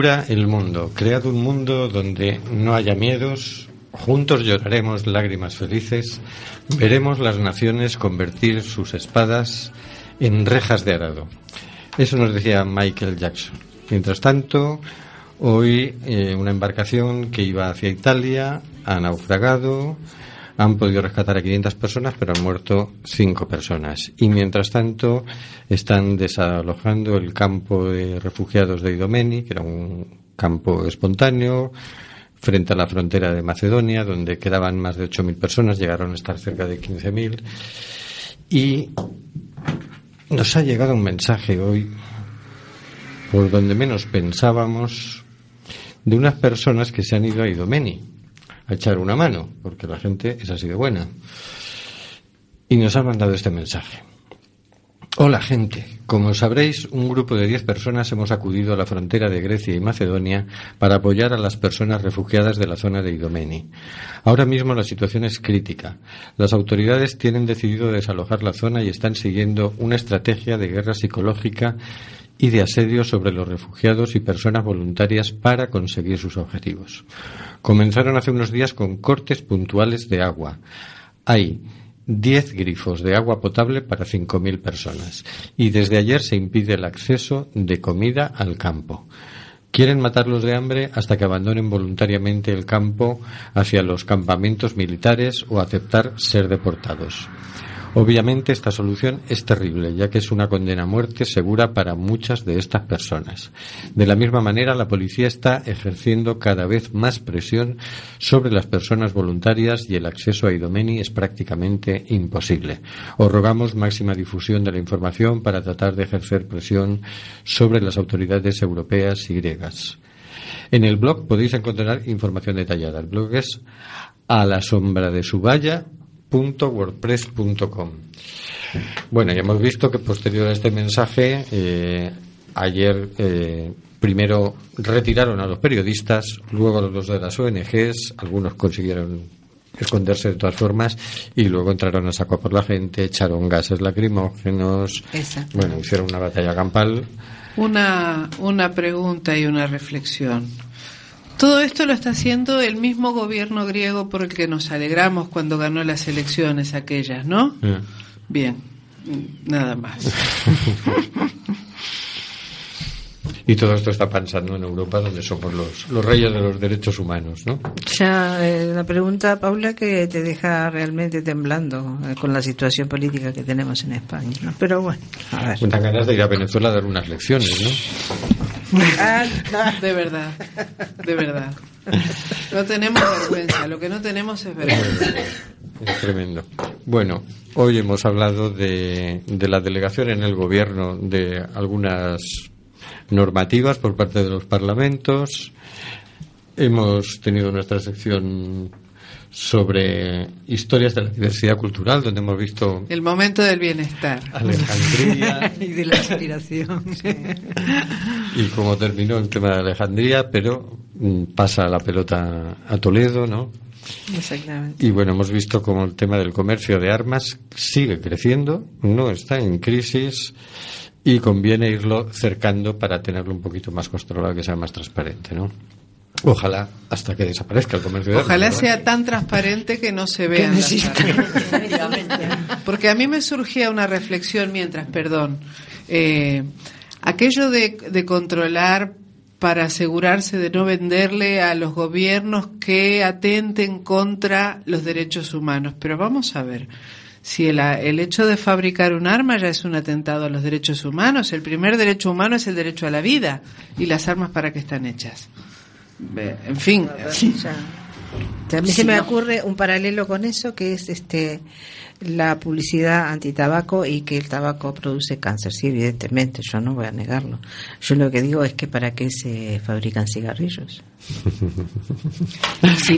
El mundo. Cread un mundo donde no haya miedos. Juntos lloraremos lágrimas felices. Veremos las naciones convertir sus espadas en rejas de arado. Eso nos decía Michael Jackson. Mientras tanto, hoy eh, una embarcación que iba hacia Italia ha naufragado. Han podido rescatar a 500 personas, pero han muerto 5 personas. Y mientras tanto, están desalojando el campo de refugiados de Idomeni, que era un campo espontáneo, frente a la frontera de Macedonia, donde quedaban más de 8.000 personas, llegaron a estar cerca de 15.000. Y nos ha llegado un mensaje hoy, por donde menos pensábamos, de unas personas que se han ido a Idomeni a echar una mano, porque la gente es así de buena. Y nos han mandado este mensaje. Hola gente, como sabréis, un grupo de 10 personas hemos acudido a la frontera de Grecia y Macedonia para apoyar a las personas refugiadas de la zona de Idomeni. Ahora mismo la situación es crítica. Las autoridades tienen decidido desalojar la zona y están siguiendo una estrategia de guerra psicológica y de asedio sobre los refugiados y personas voluntarias para conseguir sus objetivos. Comenzaron hace unos días con cortes puntuales de agua. Hay 10 grifos de agua potable para 5.000 personas y desde ayer se impide el acceso de comida al campo. Quieren matarlos de hambre hasta que abandonen voluntariamente el campo hacia los campamentos militares o aceptar ser deportados. Obviamente esta solución es terrible, ya que es una condena a muerte segura para muchas de estas personas. De la misma manera, la policía está ejerciendo cada vez más presión sobre las personas voluntarias y el acceso a Idomeni es prácticamente imposible. Os rogamos máxima difusión de la información para tratar de ejercer presión sobre las autoridades europeas y griegas. En el blog podéis encontrar información detallada. El blog es a la sombra de su valla wordpress.com. Bueno, ya hemos visto que posterior a este mensaje, eh, ayer eh, primero retiraron a los periodistas, luego a los de las ONGs, algunos consiguieron esconderse de todas formas y luego entraron a saco por la gente, echaron gases lacrimógenos, bueno, hicieron una batalla campal. Una, una pregunta y una reflexión. Todo esto lo está haciendo el mismo gobierno griego por el que nos alegramos cuando ganó las elecciones aquellas, ¿no? Bien, nada más. (laughs) Y todo esto está pasando en Europa, donde somos los, los reyes de los derechos humanos, ¿no? Ya, eh, la pregunta, Paula, que te deja realmente temblando eh, con la situación política que tenemos en España. ¿no? Pero bueno, a ver. Ganas de ir a Venezuela a dar unas lecciones, ¿no? (laughs) De verdad, de verdad. No tenemos vergüenza, lo que no tenemos es vergüenza. Es tremendo. Bueno, hoy hemos hablado de, de la delegación en el gobierno de algunas normativas por parte de los parlamentos. Hemos tenido nuestra sección sobre historias de la diversidad cultural, donde hemos visto El momento del bienestar. Alejandría (laughs) y de la inspiración. (laughs) y cómo terminó el tema de Alejandría, pero mm, pasa la pelota a Toledo, ¿no? Exactamente. Y bueno, hemos visto cómo el tema del comercio de armas sigue creciendo, no está en crisis y conviene irlo cercando para tenerlo un poquito más controlado, que sea más transparente, ¿no? Ojalá hasta que desaparezca el comercio de armas. Ojalá ¿verdad? sea tan transparente que no se armas. (laughs) Porque a mí me surgía una reflexión mientras, perdón, eh, aquello de, de controlar para asegurarse de no venderle a los gobiernos que atenten contra los derechos humanos. Pero vamos a ver, si el, el hecho de fabricar un arma ya es un atentado a los derechos humanos, el primer derecho humano es el derecho a la vida y las armas para qué están hechas. En fin, A (laughs) mí se me ocurre un paralelo con eso, que es este la publicidad antitabaco y que el tabaco produce cáncer. Sí, evidentemente, yo no voy a negarlo. Yo lo que digo es que para qué se fabrican cigarrillos.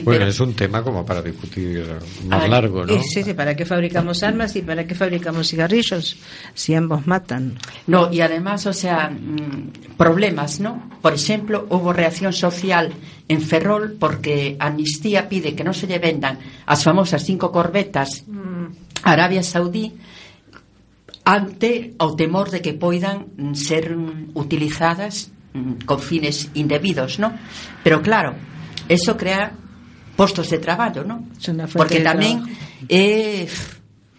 bueno, es un tema como para discutir más Ah, largo, ¿no? sí, sí, ¿para qué fabricamos armas y para qué fabricamos cigarrillos? Si ambos matan. No, y además, o sea, mm, problemas, ¿no? Por ejemplo, hubo reacción social en Ferrol porque Amnistía pide que no se le vendan as famosas cinco corbetas a Arabia Saudí ante o temor de que poidan ser mm, utilizadas mm, con fines indebidos, ¿no? Pero claro, eso crea postos de traballo, ¿no? Porque tamén eh,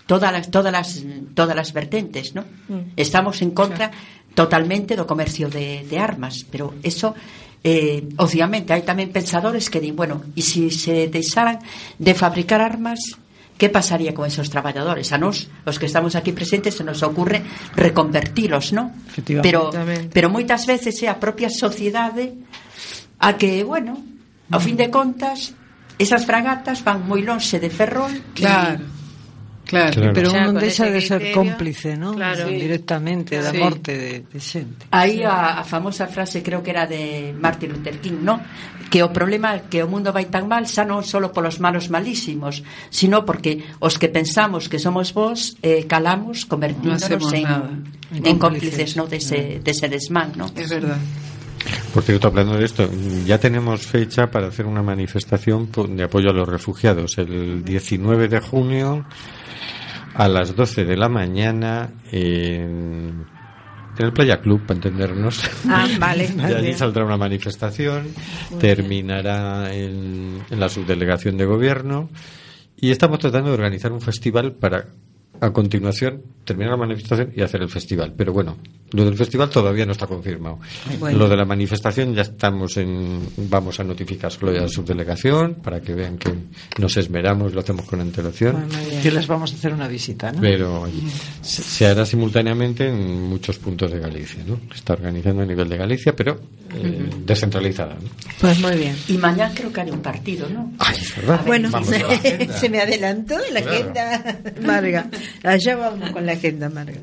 todas as todas as todas as vertentes, ¿no? Mm. Estamos en contra totalmente do comercio de, de armas, pero eso eh, obviamente hai tamén pensadores que din, bueno, e se se deixaran de fabricar armas Que pasaría con esos traballadores? A nós, os que estamos aquí presentes, se nos ocurre reconvertilos, non? Pero, pero moitas veces é a propia sociedade a que, bueno, ao fin de contas, esas fragatas van moi lonxe de Ferrol claro. Claro, claro. pero xa, non deixa de ser criterio, cómplice, ¿no? Claro. Sí. Directamente da sí. morte de, de xente. Aí a, a famosa frase creo que era de Martin Luther King, ¿no? Que o problema é que o mundo vai tan mal xa non só polos malos malísimos, sino porque os que pensamos que somos vos eh, calamos convertíndonos no en, nada. en, en cómplices, ¿no? De ese, de ese desmán, ¿no? Es verdad. Por cierto, hablando de esto, ya tenemos fecha para hacer una manifestación de apoyo a los refugiados. El 19 de junio a las 12 de la mañana en, en el Playa Club, para entendernos. Ah, vale. (laughs) Y allí saldrá una manifestación, terminará en, en la subdelegación de gobierno y estamos tratando de organizar un festival para a continuación terminar la manifestación y hacer el festival. Pero bueno, lo del festival todavía no está confirmado. Bueno. Lo de la manifestación ya estamos en. Vamos a notificárselo ya a la subdelegación para que vean que nos esmeramos, lo hacemos con antelación. Que les vamos a hacer una visita, ¿no? Pero se, se hará simultáneamente en muchos puntos de Galicia, ¿no? Se está organizando a nivel de Galicia, pero eh, descentralizada. ¿no? Pues muy bien. Y mañana creo que hay un partido, ¿no? Ay, es verdad. Bueno, (laughs) se me adelantó la Claro. agenda, Marga. Allá vamos con la agenda, Marga.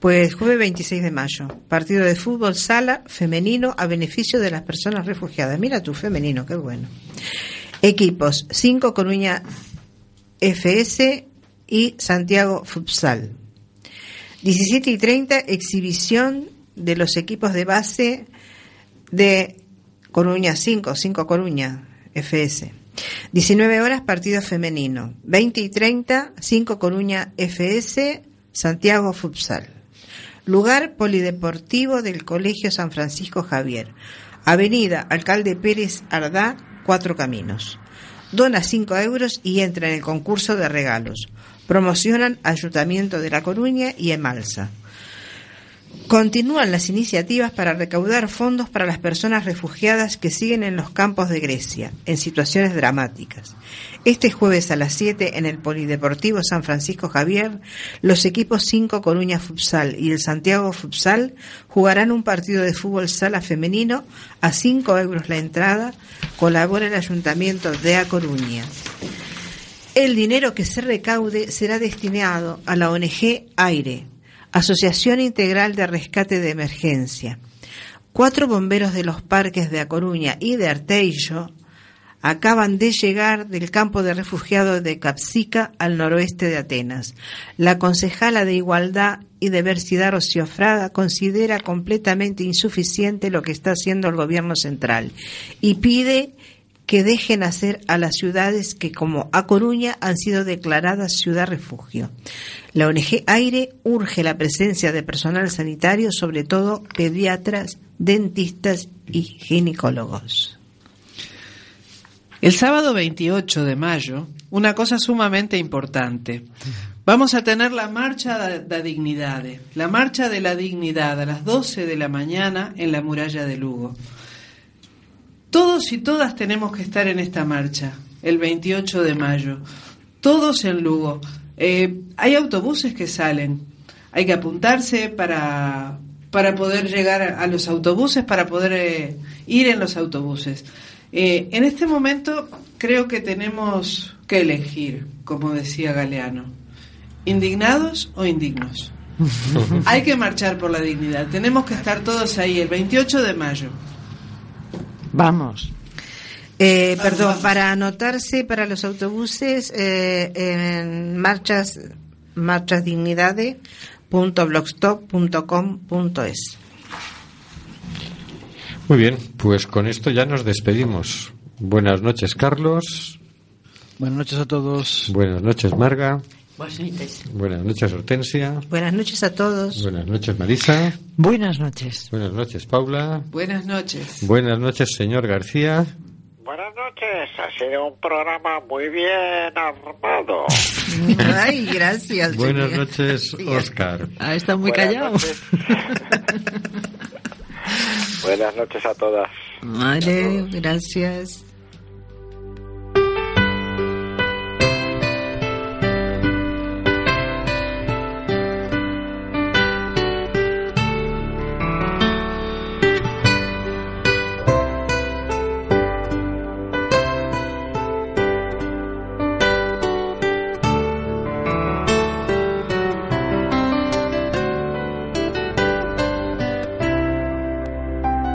Pues jueves 26 de mayo, partido de fútbol sala femenino a beneficio de las personas refugiadas. Mira tú, femenino, qué bueno. Equipos, 5 Coruña FS y Santiago Futsal. 17 y 30, exhibición de los equipos de base de Coruña 5, 5 Coruña FS. 19 horas, partido femenino. 20 y 30, 5 Coruña FS, Santiago Futsal. Lugar polideportivo del Colegio San Francisco Javier. Avenida Alcalde Pérez Ardá, Cuatro Caminos. Dona 5 euros y entra en el concurso de regalos. Promocionan Ayuntamiento de La Coruña y Emalsa. Continúan las iniciativas para recaudar fondos para las personas refugiadas que siguen en los campos de Grecia, en situaciones dramáticas. Este jueves a las 7 en el Polideportivo San Francisco Javier, los equipos 5 Coruña Futsal y el Santiago Futsal jugarán un partido de fútbol sala femenino a 5 euros la entrada. Colabora el Ayuntamiento de A Coruña. El dinero que se recaude será destinado a la ONG Aire, Asociación Integral de Rescate de Emergencia. Cuatro bomberos de los parques de A Coruña y de Arteixo acaban de llegar del campo de refugiados de Capsica al noroeste de Atenas. La concejala de Igualdad y Diversidad Rocío Fraga considera completamente insuficiente lo que está haciendo el gobierno central y pide que dejen hacer a las ciudades que, como A Coruña, han sido declaradas ciudad refugio. La ONG Aire urge la presencia de personal sanitario, sobre todo pediatras, dentistas y ginecólogos. El sábado 28 de mayo, una cosa sumamente importante. Vamos a tener la marcha da, da dignidade, la marcha de la dignidad a las 12 de la mañana en la muralla de Lugo. Todos y todas tenemos que estar en esta marcha, el 28 de mayo. Todos en Lugo. Eh, hay autobuses que salen. Hay que apuntarse para, para poder llegar a, los autobuses, para poder eh, ir en los autobuses. Eh, en este momento creo que tenemos que elegir, como decía Galeano, indignados o indignos. (laughs) Hay que marchar por la dignidad. Tenemos que estar todos ahí el 28 de mayo. Vamos. Eh, perdón, para anotarse para los autobuses eh, en marchas marchasdignidade.blogstop.com.es. Muy bien, pues con esto ya nos despedimos. Buenas noches, Carlos. Buenas noches a todos. Buenas noches, Marga. Buenas noches. Buenas noches, Hortensia. Buenas noches a todos. Buenas noches, Marisa. Buenas noches. Buenas noches, Paula. Buenas noches. Buenas noches, señor García. Buenas noches, ha sido un programa muy bien armado. (laughs) Ay, gracias. Buenas señor. noches, (laughs) Oscar. Ah, está muy Buenas callado. noches. (laughs) Buenas noches a todas. Vale, gracias.